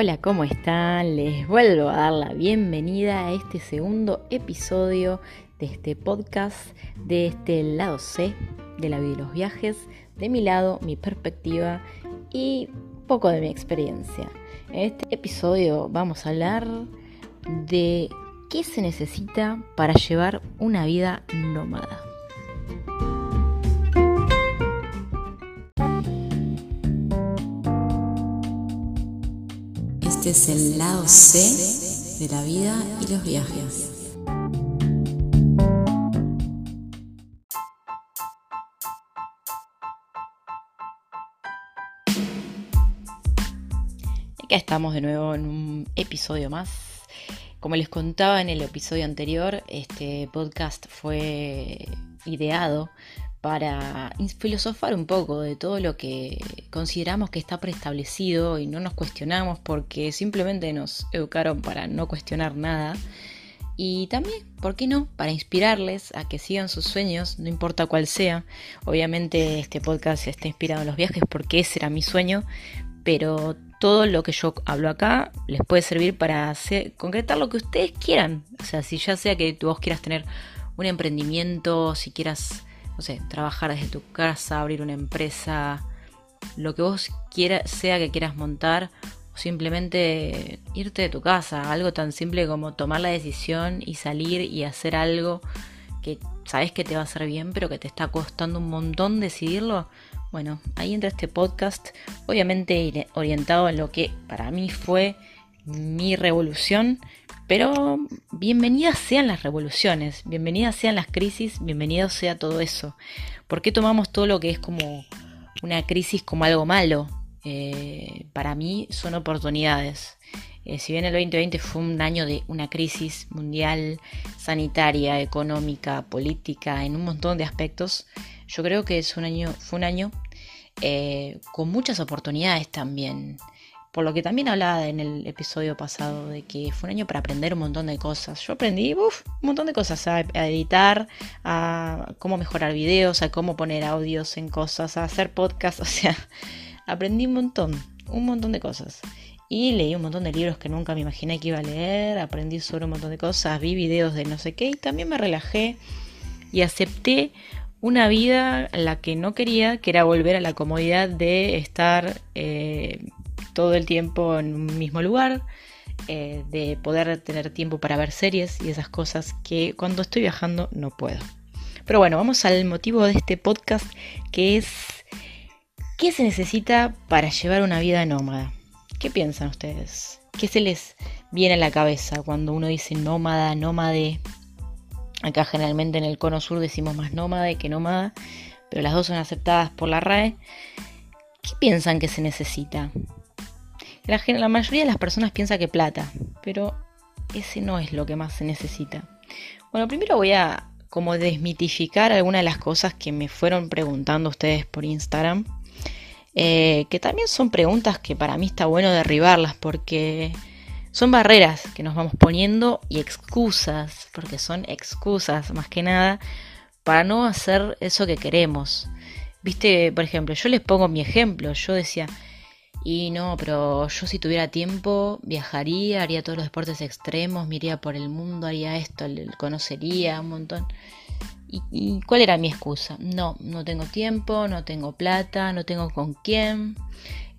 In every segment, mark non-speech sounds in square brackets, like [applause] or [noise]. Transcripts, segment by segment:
Hola, ¿cómo están? Les vuelvo a dar la bienvenida a este segundo episodio de este podcast, de este lado C de la vida de los viajes, de mi lado, mi perspectiva y poco de mi experiencia. En este episodio vamos a hablar de qué se necesita para llevar una vida nómada. Es el lado C de la vida y los viajes. Acá estamos de nuevo en un episodio más. Como les contaba en el episodio anterior, este podcast fue ideado para filosofar un poco de todo lo que consideramos que está preestablecido y no nos cuestionamos porque simplemente nos educaron para no cuestionar nada. Y también, ¿por qué no? Para inspirarles a que sigan sus sueños, no importa cuál sea. Obviamente este podcast está inspirado en los viajes porque ese era mi sueño, pero todo lo que yo hablo acá les puede servir para concretar lo que ustedes quieran. O sea, si ya sea que vos quieras tener un emprendimiento, si quieras no sé, trabajar desde tu casa, abrir una empresa, lo que vos quieras, sea que quieras montar, o simplemente irte de tu casa, algo tan simple como tomar la decisión y salir y hacer algo que sabes que te va a hacer bien, pero que te está costando un montón decidirlo. Bueno, ahí entra este podcast, obviamente orientado en lo que para mí fue mi revolución, pero bienvenidas sean las revoluciones, bienvenidas sean las crisis, bienvenido sea todo eso. ¿Por qué tomamos todo lo que es como una crisis como algo malo? Eh, para mí son oportunidades. Eh, si bien el 2020 fue un año de una crisis mundial, sanitaria, económica, política, en un montón de aspectos, yo creo que es un año, fue un año eh, con muchas oportunidades también. Por lo que también hablaba en el episodio pasado de que fue un año para aprender un montón de cosas. Yo aprendí un montón de cosas, a, editar, a cómo mejorar videos, a cómo poner audios en cosas, a hacer podcasts, [laughs] o sea, aprendí un montón, un montón de cosas. Y leí un montón de libros que nunca me imaginé que iba a leer, aprendí sobre un montón de cosas, vi videos de no sé qué y también me relajé y acepté una vida la que no quería, que era volver a la comodidad de estar eh, todo el tiempo en un mismo lugar, eh, de poder tener tiempo para ver series y esas cosas que cuando estoy viajando no puedo. Pero bueno, vamos al motivo de este podcast que es ¿qué se necesita para llevar una vida nómada? ¿Qué piensan ustedes? ¿Qué se les viene a la cabeza cuando uno dice nómada, nómade? Acá generalmente en el cono sur decimos más nómade que nómada, pero las dos son aceptadas por la RAE. ¿Qué piensan que se necesita? La, mayoría de las personas piensa que plata, pero ese no es lo que más se necesita. Bueno, primero voy a como desmitificar algunas de las cosas que me fueron preguntando ustedes por Instagram. Eh, que también son preguntas que para mí está bueno derribarlas porque son barreras que nos vamos poniendo y excusas, porque son excusas más que nada, para no hacer eso que queremos. Viste, por ejemplo, yo les pongo mi ejemplo, yo decía, y no, pero yo si tuviera tiempo viajaría, haría todos los deportes extremos, me iría por el mundo, haría esto, conocería un montón. ¿Y, cuál era mi excusa? No, no tengo tiempo, no tengo plata, no tengo con quién,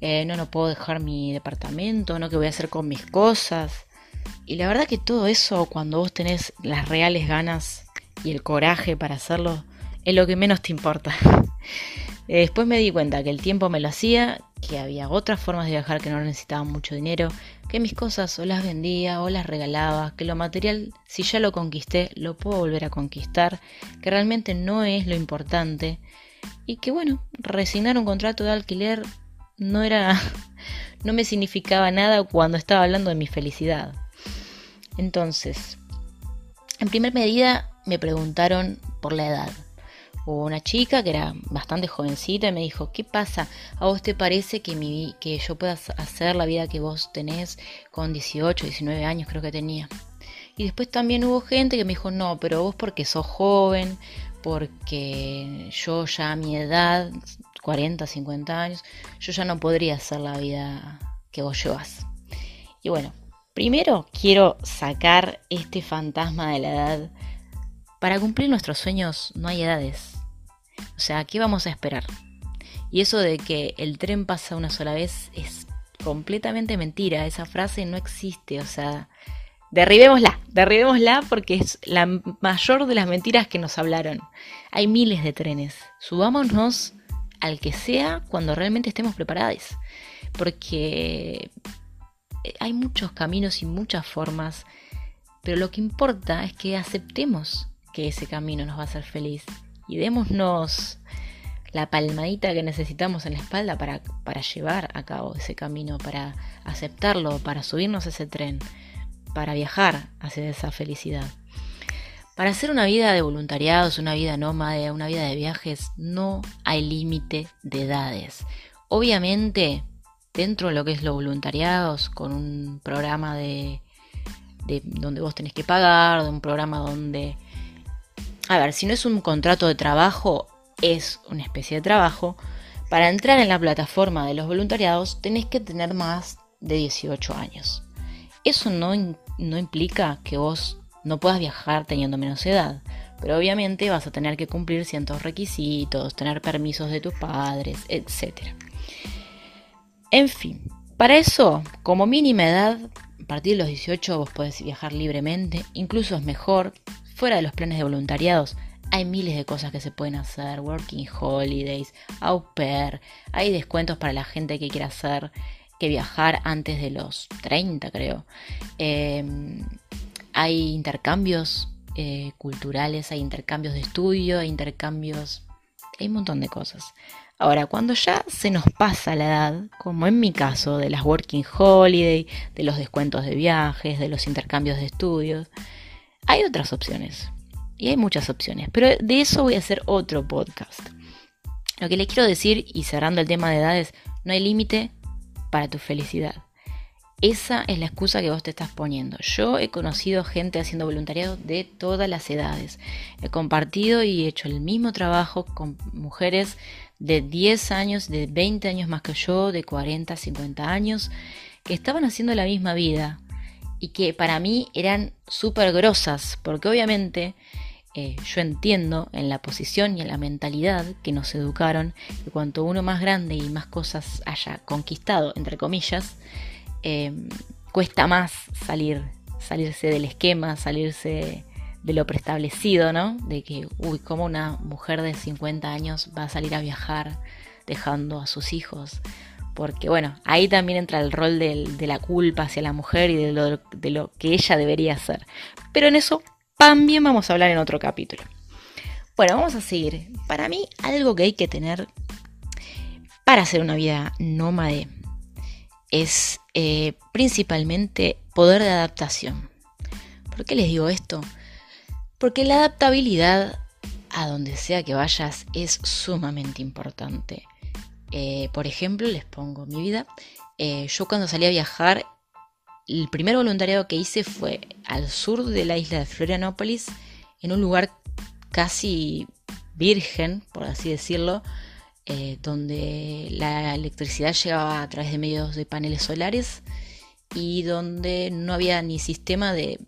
eh, no, no puedo dejar mi departamento, no, ¿qué voy a hacer con mis cosas? Y la verdad que todo eso, cuando vos tenés las reales ganas y el coraje para hacerlo, es lo que menos te importa. [laughs] Eh, después me di cuenta que el tiempo me lo hacía, que había otras formas de viajar que no necesitaban mucho dinero, que mis cosas o las vendía o las regalaba, que lo material, si ya lo conquisté, lo puedo volver a conquistar, que realmente no es lo importante y que bueno, resignar un contrato de alquiler no era [laughs] no me significaba nada cuando estaba hablando de mi felicidad. Entonces, en primer medida me preguntaron por la edad una chica que era bastante jovencita y me dijo, ¿qué pasa? ¿A vos te parece que, mi, que yo pueda hacer la vida que vos tenés con 18, 19 años creo que tenía? Y después también hubo gente que me dijo, no, pero vos porque sos joven, porque yo ya a mi edad, 40, 50 años, yo ya no podría hacer la vida que vos llevas. Y bueno, primero quiero sacar este fantasma de la edad. Para cumplir nuestros sueños no hay edades. O sea, ¿qué vamos a esperar? Y eso de que el tren pasa una sola vez es completamente mentira. Esa frase no existe. O sea, derribémosla, derribémosla porque es la mayor de las mentiras que nos hablaron. Hay miles de trenes. Subámonos al que sea cuando realmente estemos preparados. Porque hay muchos caminos y muchas formas. Pero lo que importa es que aceptemos que ese camino nos va a hacer feliz. Y démonos la palmadita que necesitamos en la espalda para, para llevar a cabo ese camino, para aceptarlo, para subirnos a ese tren, para viajar hacia esa felicidad. Para hacer una vida de voluntariados, una vida nómade, una vida de viajes, no hay límite de edades. Obviamente, dentro de lo que es los voluntariados, con un programa de, de donde vos tenés que pagar, de un programa donde... A ver, si no es un contrato de trabajo, es una especie de trabajo, para entrar en la plataforma de los voluntariados tenés que tener más de 18 años. Eso no, no implica que vos no puedas viajar teniendo menos edad, pero obviamente vas a tener que cumplir ciertos requisitos, tener permisos de tus padres, etc. En fin, para eso, como mínima edad, a partir de los 18 vos podés viajar libremente, incluso es mejor, fuera de los planes de voluntariados, hay miles de cosas que se pueden hacer, working holidays, au pair, hay descuentos para la gente que quiera hacer que viajar antes de los 30 creo. Em, hay intercambios eh, culturales, hay intercambios de estudio, hay intercambios, hay un montón de cosas. Ahora, cuando ya se nos pasa la edad, como en mi caso, de las working holiday, de los descuentos de viajes, de los intercambios de estudios, hay otras opciones. Y hay muchas opciones, pero de eso voy a hacer otro podcast. Lo que le quiero decir, y cerrando el tema de edades, no hay límite para tu felicidad. Esa es la excusa que vos te estás poniendo. Yo he conocido gente haciendo voluntariado de todas las edades. He compartido y hecho el mismo trabajo con mujeres de 10 años, de 20 años más que yo, de 40, 50 años, que estaban haciendo la misma vida y que para mí eran súper grosas, porque obviamente eh, yo entiendo en la posición y en la mentalidad que nos educaron que cuanto uno más grande y más cosas haya conquistado, entre comillas, em, cuesta más salir, salirse del esquema, salirse de lo preestablecido, ¿no? De que, uy, como una mujer de 50 años va a salir a viajar dejando a sus hijos. Porque bueno, ahí también entra el rol de la culpa hacia la mujer y de lo, que ella debería hacer. Pero en eso también vamos a hablar en otro capítulo. Bueno, vamos a seguir. Para mí, algo que hay que tener para hacer una vida nómade es eh, principalmente poder de adaptación. ¿Por qué les digo esto? Porque la adaptabilidad a donde sea que vayas es sumamente importante. Eh, por ejemplo, les pongo mi vida. Eh, yo cuando salí a viajar el primer voluntariado que hice fue al sur de la isla de Florianópolis, en un lugar casi virgen, por así decirlo, eh, donde la electricidad llegaba a través de medios de paneles solares y donde no había ni sistema de,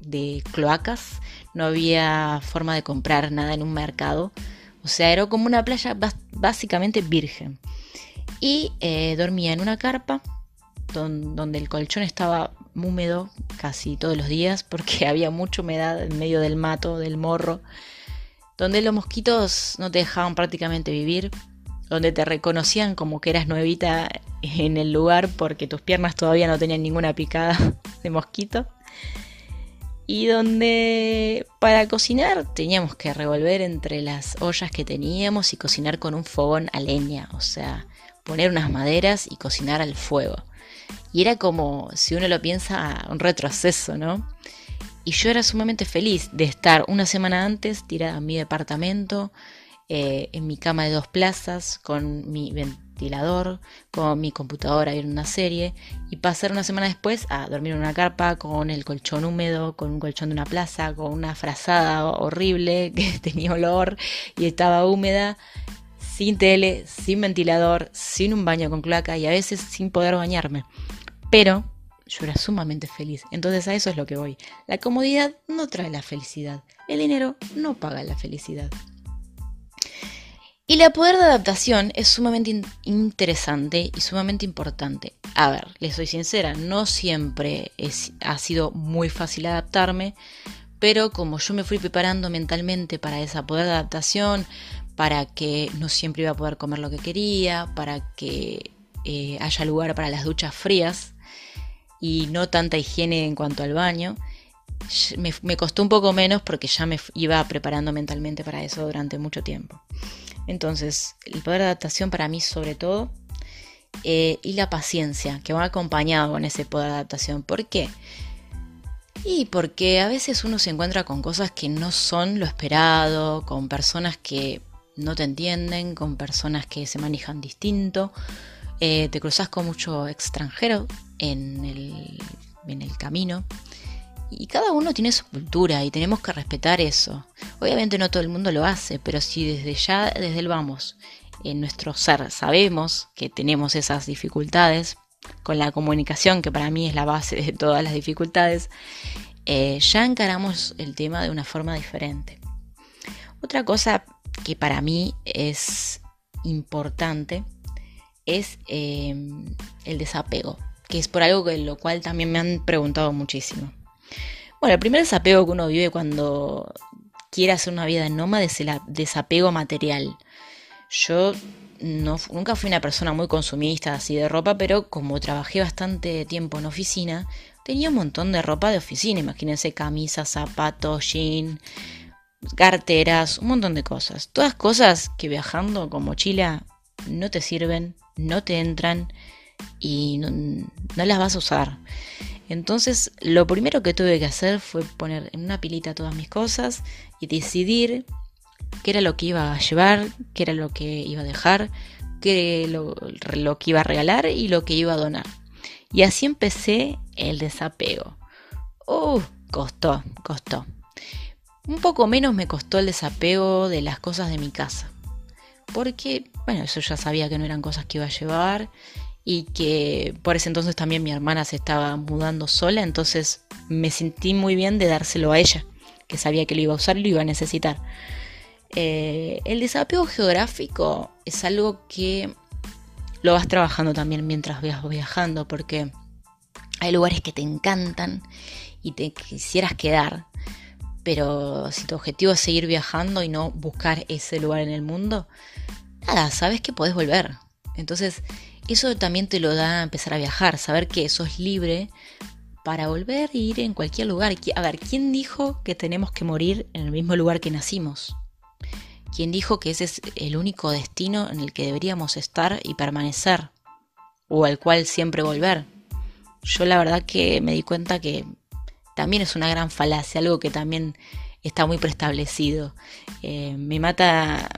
de cloacas, no había forma de comprar nada en un mercado. O sea, era como una playa básicamente virgen. Y eh, dormía en una carpa donde el colchón estaba húmedo casi todos los días [laughs] porque había mucha humedad en medio del mato, del morro, donde los mosquitos no te dejaban prácticamente vivir, donde te reconocían como que eras nuevita en el lugar porque tus piernas todavía no tenían ninguna picada [laughs] de mosquito. Y donde para cocinar teníamos que revolver entre las ollas que teníamos y cocinar con un fogón a leña, o sea, poner unas maderas y cocinar al fuego. Y era como, si uno lo piensa, un retroceso, ¿no? Y yo era sumamente feliz de estar una semana antes tirada en mi departamento, eh, en mi cama de dos plazas, con mi ventilador, con mi computadora viendo una serie, y pasar una semana después a dormir en una carpa con el colchón húmedo, con un colchón de una plaza, con una frazada horrible [laughs] que tenía olor y estaba húmeda, sin tele, sin ventilador, sin un baño con cloaca y a veces sin poder bañarme. Pero yo era sumamente feliz. Entonces a eso es lo que voy. La comodidad no trae la felicidad. El dinero no paga la felicidad. Y la poder de adaptación es sumamente interesante y sumamente importante. A ver, les soy sincera, no siempre ha sido muy fácil adaptarme, pero como yo me fui preparando mentalmente para esa poder de adaptación, para que no siempre iba a poder comer lo que quería, para que eh, haya lugar para las duchas frías y no tanta higiene en cuanto al baño, me, costó un poco menos porque ya me iba preparando mentalmente para eso durante mucho tiempo. Entonces, el poder de adaptación para mí sobre todo eh, y la paciencia que va acompañado con ese poder de adaptación. ¿Por qué? Y porque a veces uno se encuentra con cosas que no son lo esperado, con personas que no te entienden, con personas que se manejan distinto. Eh, te cruzas con mucho extranjero en el, en el camino y cada uno tiene su cultura y tenemos que respetar eso. Obviamente no todo el mundo lo hace, pero si desde ya, desde el vamos, en nuestro ser sabemos que tenemos esas dificultades, con la comunicación, que para mí es la base de todas las dificultades, eh, ya encaramos el tema de una forma diferente. Otra cosa que para mí es importante es eh, el desapego, que es por algo que lo cual también me han preguntado muchísimo. Bueno, el primer desapego que uno vive cuando quiere hacer una vida nómada es el desapego material. Yo no, nunca fui una persona muy consumista así de ropa, pero como trabajé bastante tiempo en oficina, tenía un montón de ropa de oficina. Imagínense camisas, zapatos, jeans, carteras, un montón de cosas. Todas cosas que viajando con mochila no te sirven, no te entran y no, no las vas a usar. Entonces, lo primero que tuve que hacer fue poner en una pilita todas mis cosas y decidir qué era lo que iba a llevar, qué era lo que iba a dejar, qué lo, lo que iba a regalar y lo que iba a donar. Y así empecé el desapego. Uh, costó, costó. Un poco menos me costó el desapego de las cosas de mi casa. Porque, bueno, eso ya sabía que no eran cosas que iba a llevar y que por ese entonces también mi hermana se estaba mudando sola, entonces me sentí muy bien de dárselo a ella, que sabía que lo iba a usar y lo iba a necesitar. Eh, el desapego geográfico es algo que lo vas trabajando también mientras vas viajando, porque hay lugares que te encantan y te quisieras quedar, pero si tu objetivo es seguir viajando y no buscar ese lugar en el mundo, nada, sabes que podés volver. Entonces, eso también te lo da empezar a viajar, saber que sos libre para volver e ir en cualquier lugar. A ver, ¿quién dijo que tenemos que morir en el mismo lugar que nacimos? ¿Quién dijo que ese es el único destino en el que deberíamos estar y permanecer? O al cual siempre volver. Yo la verdad que me di cuenta que también es una gran falacia, algo que también está muy preestablecido. Eh, me mata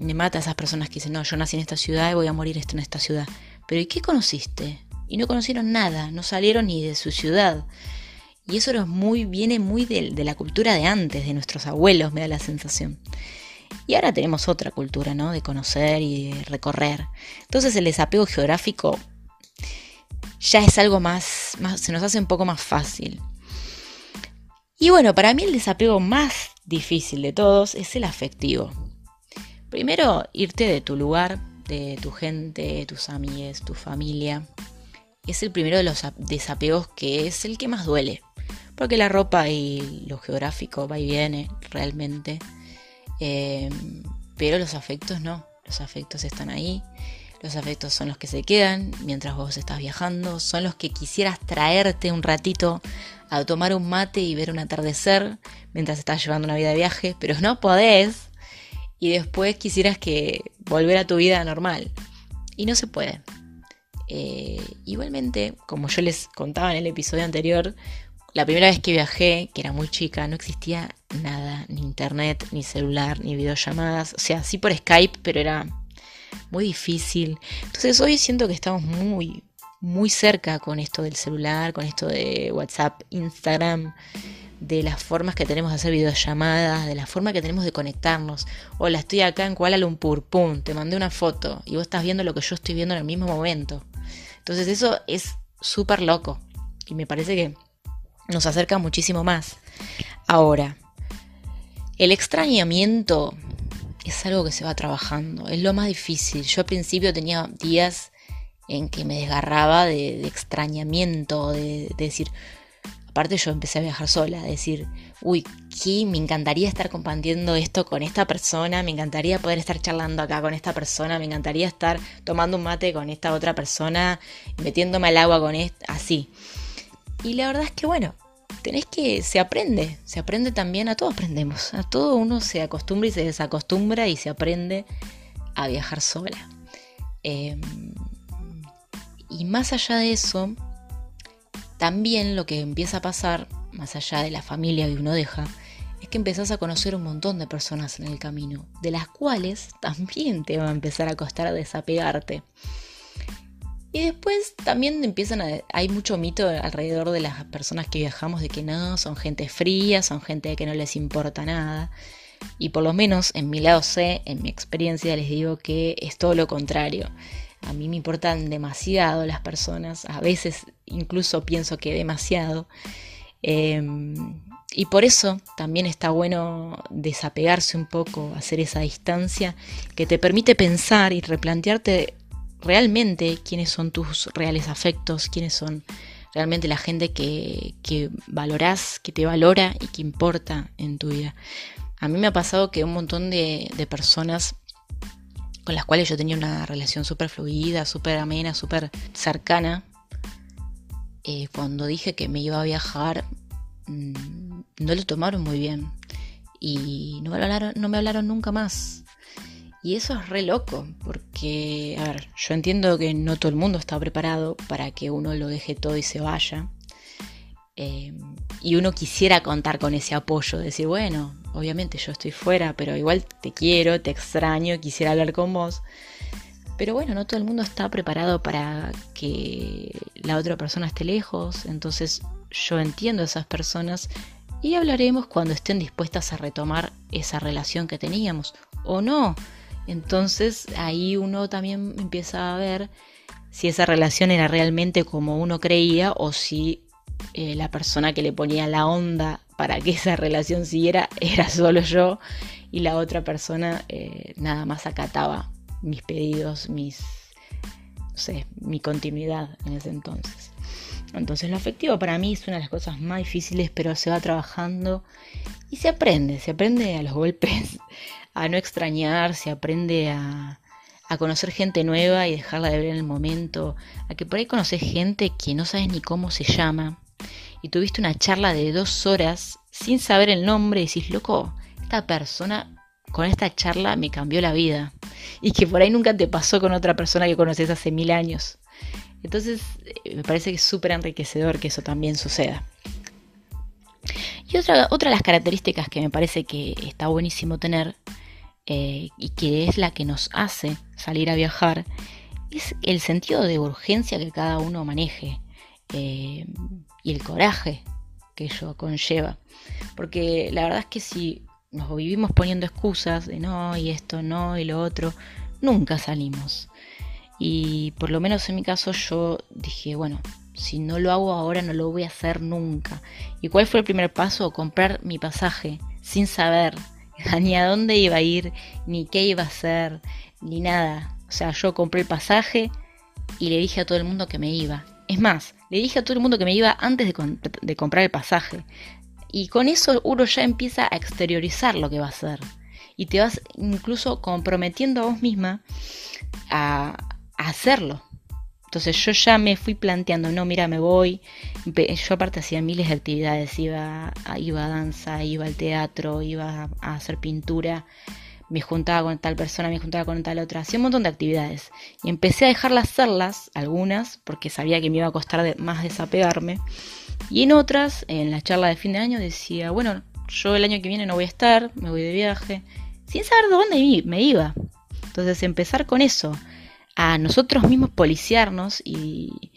me mata esas personas que dicen, no, yo nací en esta ciudad y voy a morir en esta ciudad. Pero ¿y qué conociste? Y no conocieron nada, no salieron ni de su ciudad. Y eso muy, viene muy de, de la cultura de antes, de nuestros abuelos, me da la sensación. Y ahora tenemos otra cultura, ¿no? De conocer y de recorrer. Entonces el desapego geográfico ya es algo más, más, se nos hace un poco más fácil. Y bueno, para mí el desapego más difícil de todos es el afectivo. Primero, irte de tu lugar de tu gente, tus amigos, tu familia. Es el primero de los desapegos que es el que más duele. Porque la ropa y lo geográfico va y viene realmente. Em, pero los afectos no. Los afectos están ahí. Los afectos son los que se quedan mientras vos estás viajando. Son los que quisieras traerte un ratito a tomar un mate y ver un atardecer mientras estás llevando una vida de viaje. Pero no podés y después quisieras que volver a tu vida normal. Y no se puede. Eh, igualmente, como yo les contaba en el episodio anterior, la primera vez que viajé, que era muy chica, no existía nada, ni internet, ni celular, ni videollamadas. O sea, sí por Skype, pero era muy difícil. Entonces hoy siento que estamos muy, muy cerca con esto del celular, con esto de WhatsApp, Instagram de las formas que tenemos de hacer videollamadas, de la forma que tenemos de conectarnos. Hola, estoy acá en Kuala Lumpur, te mandé una foto y vos estás viendo lo que yo estoy viendo en el mismo momento. Entonces eso es súper loco y me parece que nos acerca muchísimo más. Ahora, el extrañamiento es algo que se va trabajando, es lo más difícil. Yo al principio tenía días en que me desgarraba de, extrañamiento, de, decir, aparte yo empecé a viajar sola, de decir, uy, ¿qué? me encantaría estar compartiendo esto con esta persona, me encantaría poder estar charlando acá con esta persona, me encantaría estar tomando un mate con esta otra persona, metiéndome al agua con esta, así. Y la verdad es que bueno, tenés que, se aprende, se aprende también, a todos aprendemos, a todo uno se acostumbra y se desacostumbra y se aprende a viajar sola. Em, y más allá de eso, también lo que empieza a pasar, más allá de la familia que uno deja, es que empezás a conocer un montón de personas en el camino, de las cuales [laughs] también te va a empezar a costar desapegarte. Y después también empiezan a... Hay mucho mito alrededor de las personas que viajamos de que no, son gente fría, son gente que no les importa nada. Y por lo menos en mi lado C, en mi experiencia, les digo que es todo lo contrario. A mí me importan demasiado las personas, a veces incluso pienso que demasiado. Em, y por eso también está bueno desapegarse un poco, hacer esa distancia que te permite pensar y replantearte realmente quiénes son tus reales afectos, quiénes son realmente la gente que, que valorás, que te valora y que importa en tu vida. A mí me ha pasado que un montón de, personas con las cuales yo tenía una relación súper fluida, súper amena, súper cercana, eh, cuando dije que me iba a viajar, mm, no lo tomaron muy bien y no me hablaron, no me hablaron nunca más. Y eso es re loco, porque, a ver, yo entiendo que no todo el mundo está preparado para que uno lo deje todo y se vaya. Eh, y uno quisiera contar con ese apoyo, decir, bueno, obviamente yo estoy fuera, pero igual te quiero, te extraño, quisiera hablar con vos. Pero bueno, no todo el mundo está preparado para que la otra persona esté lejos, entonces yo entiendo a esas personas y hablaremos cuando estén dispuestas a retomar esa relación que teníamos o no. Entonces ahí uno también empieza a ver si esa relación era realmente como uno creía o si eh, la persona que le ponía la onda para que esa relación siguiera [laughs] era solo yo y la otra persona eh, nada más acataba mis pedidos, mis, no sé, mi continuidad en ese entonces. Entonces lo afectivo para mí es una de las cosas más difíciles, pero se va trabajando y se aprende, se aprende a los golpes, [laughs] a no extrañar, se aprende a, a conocer gente nueva y dejarla de ver en el momento, a que por ahí conoces gente que no sabes ni cómo se llama y tuviste una charla de dos horas sin saber el nombre y decís, loco, esta persona con esta charla me cambió la vida y que por ahí nunca te pasó con otra persona que conoces hace mil años. Entonces eh, me parece que es súper enriquecedor que eso también suceda. Y otra, otra de las características que me parece que está buenísimo tener eh, y que es la que nos hace salir a viajar, es el sentido de urgencia que cada uno maneje eh, y el coraje que ello conlleva. Porque la verdad es que si nos vivimos poniendo excusas de no, y esto no, y lo otro, nunca salimos. Y por lo menos en mi caso yo dije, bueno, si no lo hago ahora no lo voy a hacer nunca. ¿Y cuál fue el primer paso? Comprar mi pasaje sin saber [laughs] ni a dónde iba a ir, ni qué iba a hacer, ni nada. O sea, yo compré el pasaje y le dije a todo el mundo que me iba. Es más, le dije a todo el mundo que me iba antes de, comprar el pasaje. Y con eso uno ya empieza a exteriorizar lo que va a hacer. Y te vas incluso comprometiendo a vos misma a hacerlo. Entonces yo ya me fui planteando, no, mira, me voy. Yo aparte hacía miles de actividades, iba, iba a danza, iba al teatro, iba a hacer pintura, me juntaba con tal persona, me juntaba con tal otra, hacía un montón de actividades. Y empecé a dejarlas hacerlas, algunas, porque sabía que me iba a costar más desapegarme. Y en otras, en la charla de fin de año, decía, bueno, yo el año que viene no voy a estar, me voy de viaje, sin saber dónde me iba. Entonces empezar con eso a nosotros mismos policiarnos y,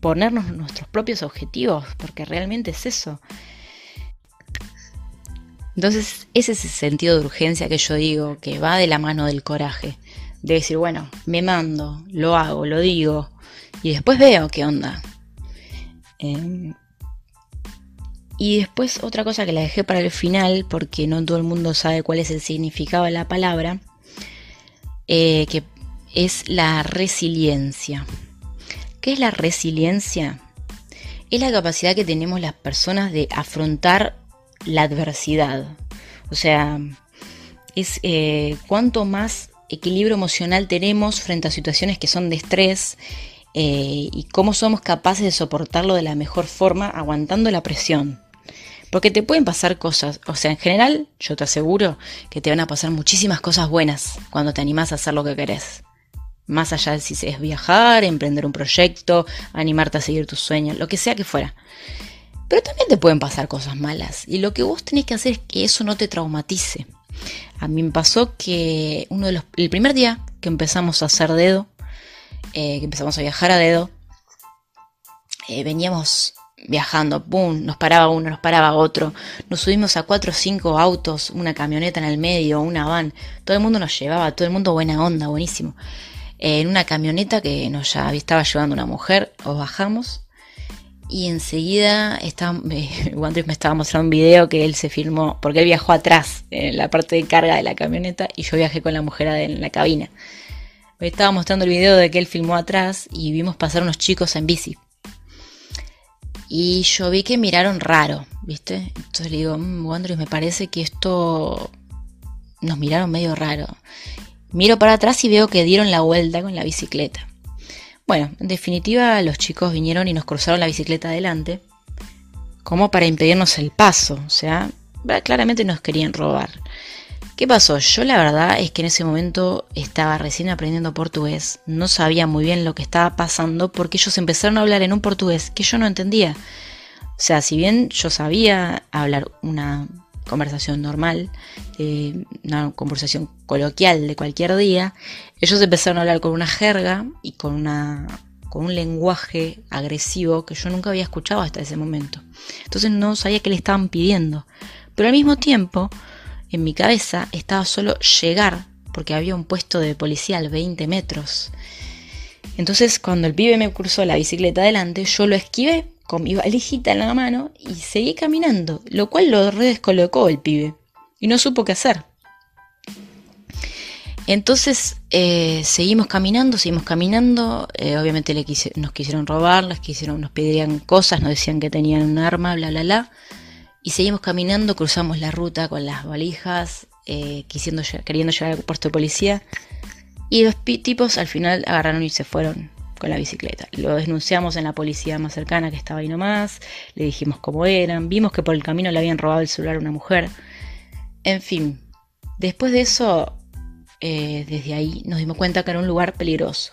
ponernos nuestros propios objetivos, porque realmente es eso. Entonces, ese es el sentido de urgencia que yo digo, que va de la mano del coraje. De decir, bueno, me mando, lo hago, lo digo, y después veo qué onda. Em, y después otra cosa que la dejé para el final, porque no todo el mundo sabe cuál es el significado de la palabra, eh, que es la resiliencia. ¿Qué es la resiliencia? Es la capacidad que tenemos las personas de afrontar la adversidad. O sea, es eh, cuanto más equilibrio emocional tenemos frente a situaciones que son de estrés eh, y cómo somos capaces de soportarlo de la mejor forma aguantando la presión. Porque te pueden pasar cosas, o sea, en general yo te aseguro que te van a pasar muchísimas cosas buenas cuando te animas a hacer lo que querés. Más allá de si es viajar, emprender un proyecto, animarte a seguir tus sueños, lo que sea que fuera. Pero también te pueden pasar cosas malas. Y lo que vos tenés que hacer es que eso no te traumatice. A mí me pasó que uno de los, el primer día que empezamos a hacer dedo, eh, que empezamos a viajar a dedo, eh, veníamos viajando, ¡pum! Nos paraba uno, nos paraba otro. Nos subimos a cuatro o cinco autos, una camioneta en el medio, una van. Todo el mundo nos llevaba, todo el mundo buena onda, buenísimo. Eh, en una camioneta que nos ya estaba llevando una mujer, os bajamos y enseguida eh, [laughs] me estaba mostrando un video que él se filmó, porque él viajó atrás, en la parte de carga de la camioneta, y yo viajé con la mujer en la cabina. Me estaba mostrando el video de que él filmó atrás y vimos pasar unos chicos en bici. Y yo vi que miraron raro, ¿viste? Entonces le digo, mmm, me parece que esto nos miraron medio raro. Miro para atrás y veo que dieron la vuelta con la bicicleta. Bueno, en definitiva, los chicos vinieron y nos cruzaron la bicicleta adelante, como para impedirnos el paso, o sea, claramente nos querían robar. ¿Qué pasó? Yo la verdad es que en ese momento estaba recién aprendiendo portugués, no sabía muy bien lo que estaba pasando porque ellos empezaron a hablar en un portugués que yo no entendía. O sea, si bien yo sabía hablar una conversación normal, eh, una conversación coloquial de cualquier día, ellos empezaron a hablar con una jerga y con, una, con un lenguaje agresivo que yo nunca había escuchado hasta ese momento. Entonces no sabía qué le estaban pidiendo. Pero al mismo tiempo, en mi cabeza estaba solo llegar, porque había un puesto de policía al 20 metros. Entonces cuando el pibe me cruzó la bicicleta adelante, yo lo esquivé con mi valijita en la mano y seguí caminando, lo cual lo redescolocó el pibe y no supo qué hacer. Entonces eh, seguimos caminando, seguimos caminando, eh, obviamente nos quisieron robar, nos pedirían cosas, nos decían que tenían un arma, bla, bla, bla. Y seguimos caminando, cruzamos la ruta con las valijas, eh, queriendo llegar al puesto de policía. Y los tipos al final agarraron y se fueron con la bicicleta. Lo denunciamos en la policía más cercana que estaba ahí nomás, le dijimos cómo eran, vimos que por el camino le habían robado el celular a una mujer. En fin, después de eso, eh, desde ahí nos dimos cuenta que era un lugar peligroso.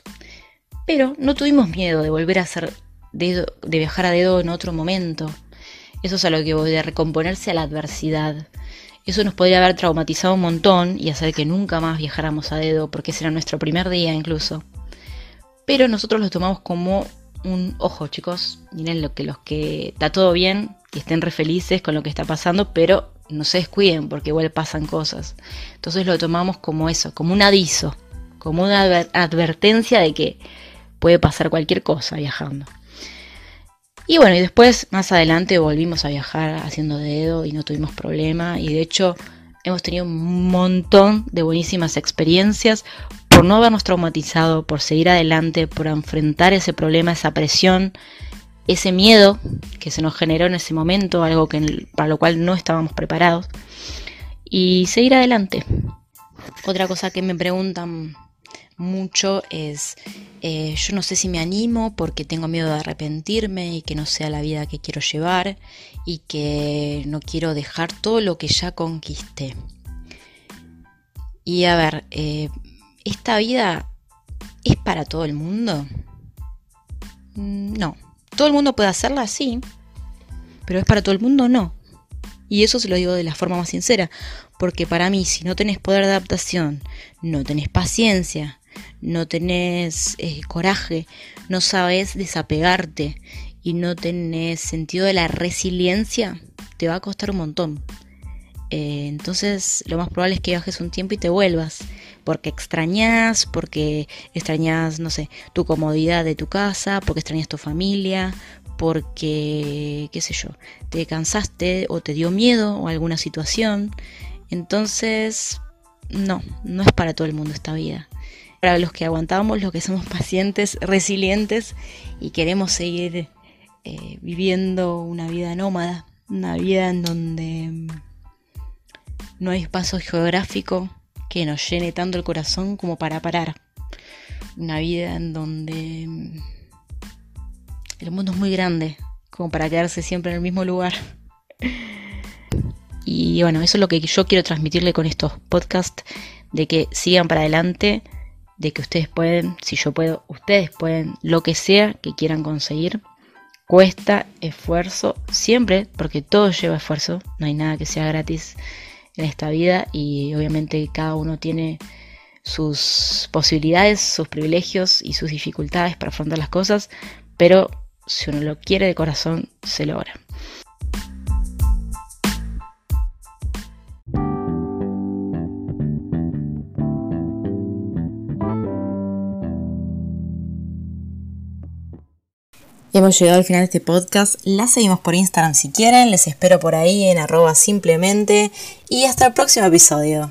Pero no tuvimos miedo de volver a hacer dedo, de viajar a dedo en otro momento. Eso es a lo que voy, de recomponerse a la adversidad. Eso nos podría haber traumatizado un montón y hacer que nunca más viajáramos a dedo, porque ese era nuestro primer día incluso. Pero nosotros lo tomamos como un ojo, chicos. Miren lo que los que está todo bien, que estén re felices con lo que está pasando, pero no se descuiden porque igual pasan cosas. Entonces lo tomamos como eso, como un aviso, como una advertencia de que puede pasar cualquier cosa viajando. Y bueno, y después más adelante volvimos a viajar haciendo dedo y no tuvimos problema. Y de hecho hemos tenido un montón de buenísimas experiencias por no habernos traumatizado, por seguir adelante, por enfrentar ese problema, esa presión, ese miedo que se nos generó en ese momento, algo que, para lo cual no estábamos preparados, y seguir adelante. Otra cosa que me preguntan mucho es, eh, yo no sé si me animo porque tengo miedo de arrepentirme y que no sea la vida que quiero llevar y que no quiero dejar todo lo que ya conquisté. Y a ver, eh, ¿esta vida es para todo el mundo? Mm, no. ¿Todo el mundo puede hacerla? Sí. Pero es para todo el mundo, no. Y eso se lo digo de la forma más sincera. Porque para mí, si no tenés poder de adaptación, no tenés paciencia, no tenés eh, coraje, no sabes desapegarte y no tenés sentido de la resiliencia, te va a costar un montón. Eh, entonces lo más probable es que viajes un tiempo y te vuelvas, porque extrañas, porque extrañas, no sé, tu comodidad de tu casa, porque extrañas tu familia, porque, qué sé yo, te cansaste o te dio miedo o alguna situación. Entonces, no, no es para todo el mundo esta vida. Para los que aguantamos, los que somos pacientes, resilientes y queremos seguir eh, viviendo una vida nómada, una vida en donde no hay espacio geográfico que nos llene tanto el corazón como para parar. Una vida en donde el mundo es muy grande como para quedarse siempre en el mismo lugar. Y bueno, eso es lo que yo quiero transmitirle con estos podcasts, de que sigan para adelante, de que ustedes pueden, si yo puedo, ustedes pueden, lo que sea que quieran conseguir. Cuesta esfuerzo, siempre, porque todo lleva esfuerzo, no hay nada que sea gratis en esta vida y obviamente cada uno tiene sus posibilidades, sus privilegios y sus dificultades para afrontar las cosas, pero si uno lo quiere de corazón, se logra. Hemos llegado al final de este podcast. La seguimos por Instagram si quieren. Les espero por ahí en arroba simplemente. Y hasta el próximo episodio.